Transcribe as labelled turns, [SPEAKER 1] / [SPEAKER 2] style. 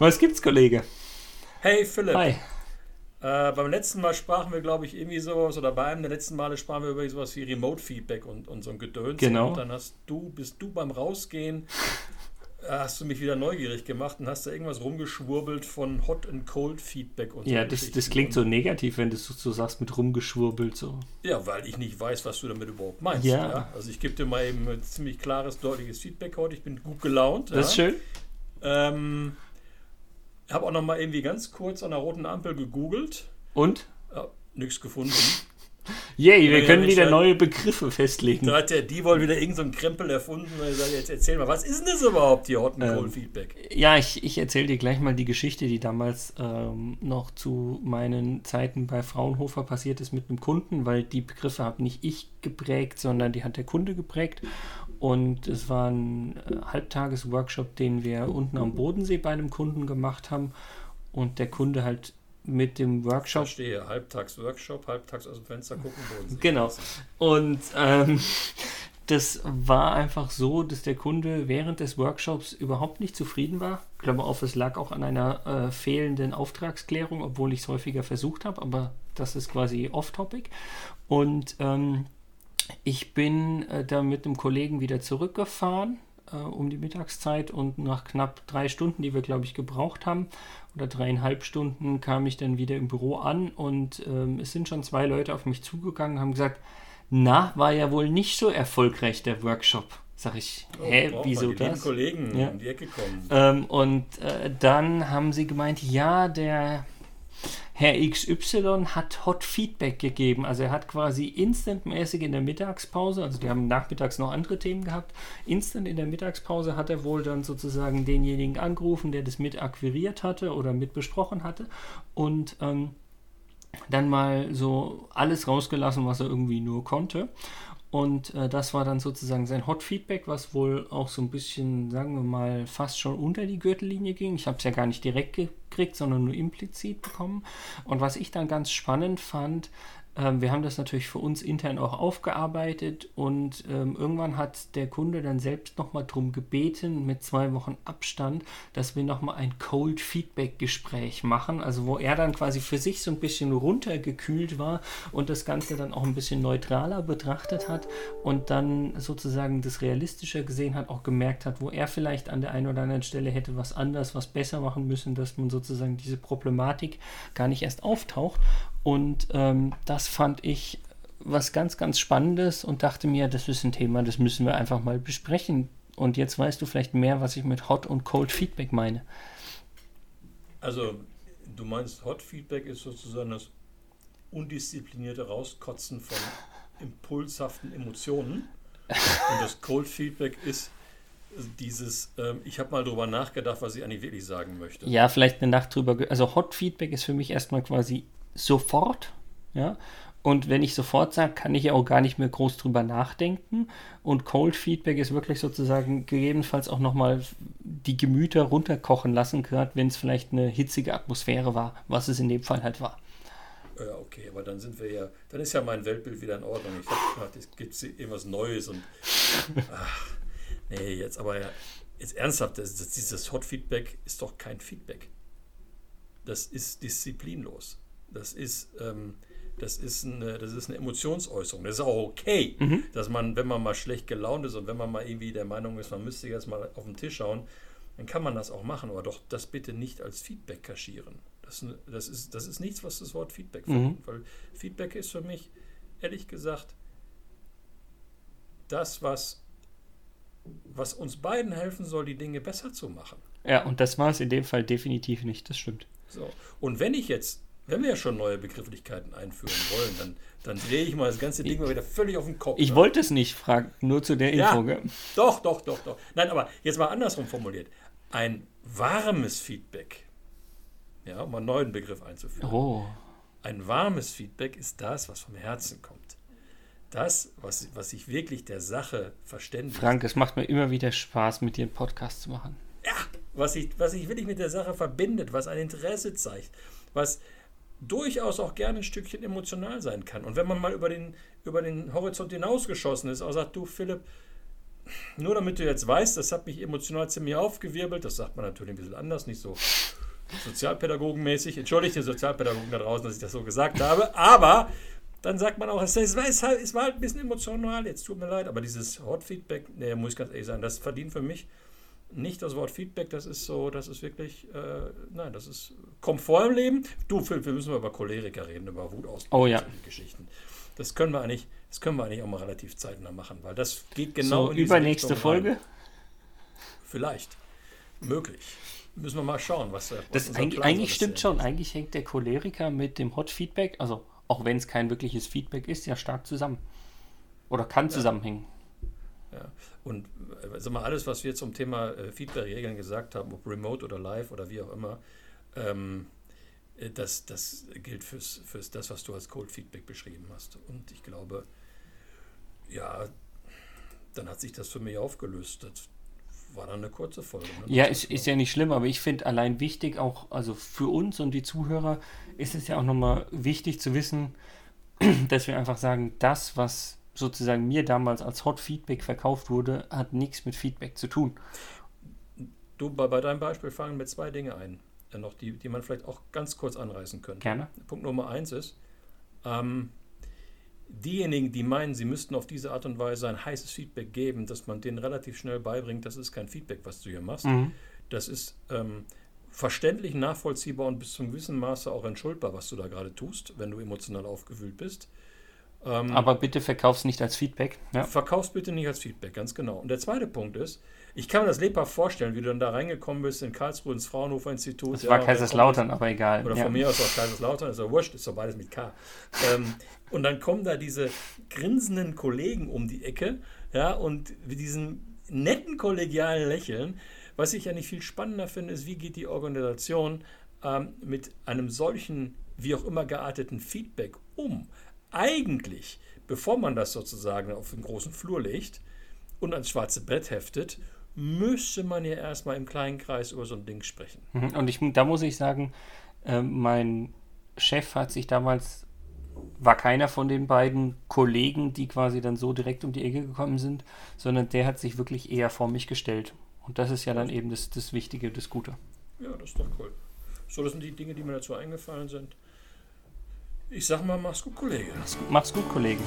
[SPEAKER 1] Was gibt's, Kollege?
[SPEAKER 2] Hey Philipp.
[SPEAKER 1] Hi.
[SPEAKER 2] Äh, beim letzten Mal sprachen wir, glaube ich, irgendwie sowas, oder bei einem der letzten Male sprachen wir über sowas wie Remote-Feedback und, und so ein Gedöns.
[SPEAKER 1] Genau.
[SPEAKER 2] Und dann hast du, bist du beim Rausgehen, äh, hast du mich wieder neugierig gemacht und hast da irgendwas rumgeschwurbelt von Hot and Cold Feedback und so.
[SPEAKER 1] Ja, das, das klingt so negativ, wenn du so, so sagst, mit rumgeschwurbelt. So.
[SPEAKER 2] Ja, weil ich nicht weiß, was du damit überhaupt meinst.
[SPEAKER 1] Ja.
[SPEAKER 2] Also ich gebe dir mal eben ein ziemlich klares, deutliches Feedback heute. Ich bin gut gelaunt.
[SPEAKER 1] Das ist
[SPEAKER 2] ja.
[SPEAKER 1] schön.
[SPEAKER 2] Ähm, habe auch noch mal irgendwie ganz kurz an der roten Ampel gegoogelt.
[SPEAKER 1] Und?
[SPEAKER 2] Ja, nichts gefunden.
[SPEAKER 1] Yay, wir
[SPEAKER 2] Ja,
[SPEAKER 1] können wieder neue Begriffe festlegen.
[SPEAKER 2] Da hat der Diewol wieder irgendeinen so einen Krempel erfunden. Und er sagt, jetzt erzähl mal, was ist denn das überhaupt, hier Hot and
[SPEAKER 1] Ähm? Ja, ich, ich erzähle dir gleich mal die Geschichte, die damals ähm, noch zu meinen Zeiten bei Fraunhofer passiert ist mit einem Kunden, weil die Begriffe habe nicht ich geprägt, sondern die hat der Kunde geprägt. Und es war ein äh, Halbtages-Workshop, den wir unten am Bodensee bei einem Kunden gemacht haben. Und der Kunde halt mit dem Workshop
[SPEAKER 2] Verstehe. Halbtags Workshop, halbtags aus dem Fenster gucken, Boden.
[SPEAKER 1] Genau. Und ähm, das war einfach so, dass der Kunde während des Workshops überhaupt nicht zufrieden war. Ich glaube auch, es lag auch an einer äh, fehlenden Auftragsklärung, obwohl ich es häufiger versucht habe, aber das ist quasi off-topic. Und ähm, ich bin äh, da mit einem Kollegen wieder zurückgefahren äh, um die Mittagszeit und nach knapp drei Stunden, die wir, glaube ich, gebraucht haben, oder dreieinhalb Stunden, kam ich dann wieder im Büro an und ähm, es sind schon zwei Leute auf mich zugegangen, haben gesagt, na, war ja wohl nicht so erfolgreich der Workshop. Sag ich, hä,
[SPEAKER 2] braucht man
[SPEAKER 1] wieso
[SPEAKER 2] Oh, die
[SPEAKER 1] das?
[SPEAKER 2] Kollegen
[SPEAKER 1] Ja.
[SPEAKER 2] um die Ecke kommen.
[SPEAKER 1] Ähm, und äh, dann haben sie gemeint, ja, der Herr XY hat Hot Feedback gegeben. Also er hat quasi instantmäßig in der Mittagspause, also die haben nachmittags noch andere Themen gehabt, instant in der Mittagspause hat er wohl dann sozusagen denjenigen angerufen, der das mit akquiriert hatte oder mit besprochen hatte und ähm, dann mal so alles rausgelassen, was er irgendwie nur konnte. Und äh, das war dann sozusagen sein Hot Feedback, was wohl auch so ein bisschen, sagen wir mal, fast schon unter die Gürtellinie ging. Ich habe es ja gar nicht direkt gekriegt, sondern nur implizit bekommen. Und was ich dann ganz spannend fand, ähm, wir haben das natürlich für uns intern auch aufgearbeitet und ähm, irgendwann hat der Kunde dann selbst nochmal drum gebeten, mit zwei Wochen Abstand, dass wir nochmal ein Cold Feedback Gespräch machen, also wo er dann quasi für sich so ein bisschen runtergekühlt war und das Ganze dann auch ein bisschen neutraler betrachtet hat und dann sozusagen das realistischer gesehen hat, auch gemerkt hat, wo er vielleicht an der einen oder anderen Stelle hätte was anders, was besser machen müssen, dass man sozusagen diese Problematik gar nicht erst auftaucht. Und ähm, das fand ich was ganz, ganz Spannendes und dachte mir, das ist ein Thema, das müssen wir einfach mal besprechen. Und jetzt weißt du vielleicht mehr, was ich mit Hot und Cold Feedback meine.
[SPEAKER 2] Also, du meinst, Hot Feedback ist sozusagen das undisziplinierte Rauskotzen von impulshaften Emotionen. Und das Cold Feedback ist dieses, ähm, ich habe mal drüber nachgedacht, was ich eigentlich wirklich sagen möchte.
[SPEAKER 1] Ja, vielleicht eine Nacht drüber. Also Hot Feedback ist für mich erstmal quasi sofort, ja. Und wenn ich sofort sage, kann ich ja auch gar nicht mehr groß drüber nachdenken. Und Cold Feedback ist wirklich sozusagen gegebenenfalls auch nochmal die Gemüter runterkochen lassen, gerade wenn es vielleicht eine hitzige Atmosphäre war, was es in dem Fall halt war.
[SPEAKER 2] Ja, okay, aber dann sind wir ja, dann ist ja mein Weltbild wieder in Ordnung. Ich habe gedacht, es gibt irgendwas Neues und ach, nee, jetzt aber ja, jetzt ernsthaft, das, das, dieses Hot Feedback ist doch kein Feedback. Das ist disziplinlos. Das ist, ähm, das ist eine, das ist eine Emotionsäußerung. Das ist auch okay, dass man, wenn man mal schlecht gelaunt ist und wenn man mal irgendwie der Meinung ist, man müsste jetzt mal auf den Tisch schauen, dann kann man das auch machen, aber doch das bitte nicht als Feedback kaschieren. Das, das, ist, das ist nichts, was das Wort Feedback verdient, weil Feedback ist für mich, ehrlich gesagt, das, was, was uns beiden helfen soll, die Dinge besser zu machen.
[SPEAKER 1] Ja, und das war es in dem Fall definitiv nicht, das stimmt.
[SPEAKER 2] So. Und wenn ich jetzt, wenn wir ja schon neue Begrifflichkeiten einführen wollen, dann, dann drehe ich mal das ganze Ding mal wieder völlig auf den Kopf.
[SPEAKER 1] Ich
[SPEAKER 2] ne?
[SPEAKER 1] wollte es nicht fragen, nur zu der
[SPEAKER 2] Ja.
[SPEAKER 1] Info. gell?
[SPEAKER 2] Doch, doch, doch, doch. Nein, aber jetzt mal andersrum formuliert. Ein warmes Feedback, ja, um einen neuen Begriff einzuführen.
[SPEAKER 1] Oh,
[SPEAKER 2] Ein warmes Feedback ist das, was vom Herzen kommt. Das, was, was sich wirklich der Sache verständigt.
[SPEAKER 1] Frank, es macht mir immer wieder Spaß, mit dir einen Podcast zu machen.
[SPEAKER 2] Ja, was sich was sich wirklich mit der Sache verbindet, was ein Interesse zeigt, was durchaus auch gerne ein Stückchen emotional sein kann. Und wenn man mal über den, über den Horizont hinausgeschossen ist, auch sagt, du Philipp, nur damit du jetzt weißt, das hat mich emotional ziemlich aufgewirbelt. Das sagt man natürlich ein bisschen anders, nicht so sozialpädagogenmäßig. Entschuldigt die Sozialpädagogen da draußen, dass ich das so gesagt habe. Aber dann sagt man auch, es war, es war halt ein bisschen emotional, jetzt tut mir leid. Aber dieses Hot-Feedback, nee, muss ich ganz ehrlich sagen, das verdient für mich nicht das Wort Feedback, das ist so, das ist wirklich, äh, nein, das ist Komfort im Leben. Du, Phil, wir müssen mal über Choleriker reden, über Wutausbrüche
[SPEAKER 1] oh, ja.
[SPEAKER 2] und Geschichten. Das können wir eigentlich, das können wir eigentlich auch mal relativ zeitnah machen, weil das geht genau
[SPEAKER 1] so, in diese übernächste Richtung Folge. Rein.
[SPEAKER 2] Vielleicht. Möglich. Müssen wir mal schauen, was,
[SPEAKER 1] was das eigentlich, eigentlich stimmt schon. Ist. Eigentlich hängt der Choleriker mit dem Hot Feedback, also auch wenn es kein wirkliches Feedback ist, ja stark zusammen. Oder kann ja. zusammenhängen.
[SPEAKER 2] Ja. Und äh, sag mal, alles, was wir zum Thema äh, Feedback-Regeln gesagt haben, ob remote oder live oder wie auch immer, ähm, äh, das, das gilt fürs, fürs das, was du als Cold Feedback beschrieben hast. Und ich glaube, ja, dann hat sich das für mich aufgelöst. Das war dann eine kurze Folge. Ne?
[SPEAKER 1] Ja, ist, ist ja nicht schlimm, aber ich finde allein wichtig, auch also für uns und die Zuhörer, ist es ja auch nochmal wichtig zu wissen, dass wir einfach sagen, das, was sozusagen mir damals als Hot Feedback verkauft wurde, hat nichts mit Feedback zu tun.
[SPEAKER 2] Du, bei, bei deinem Beispiel fangen mir zwei Dinge ein, äh, noch die, die man vielleicht auch ganz kurz anreißen könnte.
[SPEAKER 1] Gerne.
[SPEAKER 2] Punkt Nummer eins ist, ähm, diejenigen, die meinen, sie müssten auf diese Art und Weise ein heißes Feedback geben, dass man denen relativ schnell beibringt, das ist kein Feedback, was du hier machst. Mhm. Das ist ähm, verständlich, nachvollziehbar und bis zum gewissen Maße auch entschuldbar, was du da gerade tust, wenn du emotional aufgewühlt bist.
[SPEAKER 1] Ähm, Aber bitte verkauf's nicht als Feedback.
[SPEAKER 2] Ja. Verkauf's bitte nicht als Feedback, ganz genau. Und der zweite Punkt ist, ich kann mir das lebhaft vorstellen, wie du dann da reingekommen bist in Karlsruhe ins Fraunhofer Institut.
[SPEAKER 1] Das ja, war Kaiserslautern, aber egal.
[SPEAKER 2] Oder ja. von mir aus auch Kaiserslautern, ist ja wurscht, ist doch beides mit K. ähm, und dann kommen da diese grinsenden Kollegen um die Ecke, ja, und mit diesem netten kollegialen Lächeln. Was ich ja nicht viel spannender finde, ist, wie geht die Organisation ähm, mit einem solchen, wie auch immer gearteten Feedback um? Eigentlich, bevor man das sozusagen auf den großen Flur legt und ans schwarze Brett heftet, müsste man ja erstmal im kleinen Kreis über so ein Ding sprechen.
[SPEAKER 1] Mhm. Und ich, da muss ich sagen, äh, mein Chef hat sich damals, war keiner von den beiden Kollegen, die quasi dann so direkt um die Ecke gekommen sind, sondern der hat sich wirklich eher vor mich gestellt. Und das ist ja dann eben das, das Wichtige, das Gute.
[SPEAKER 2] Ja, das ist doch cool. So, das sind die Dinge, die mir dazu eingefallen sind. Ich sag mal, mach's gut, Kollege.
[SPEAKER 1] Mach's gut, Kollege.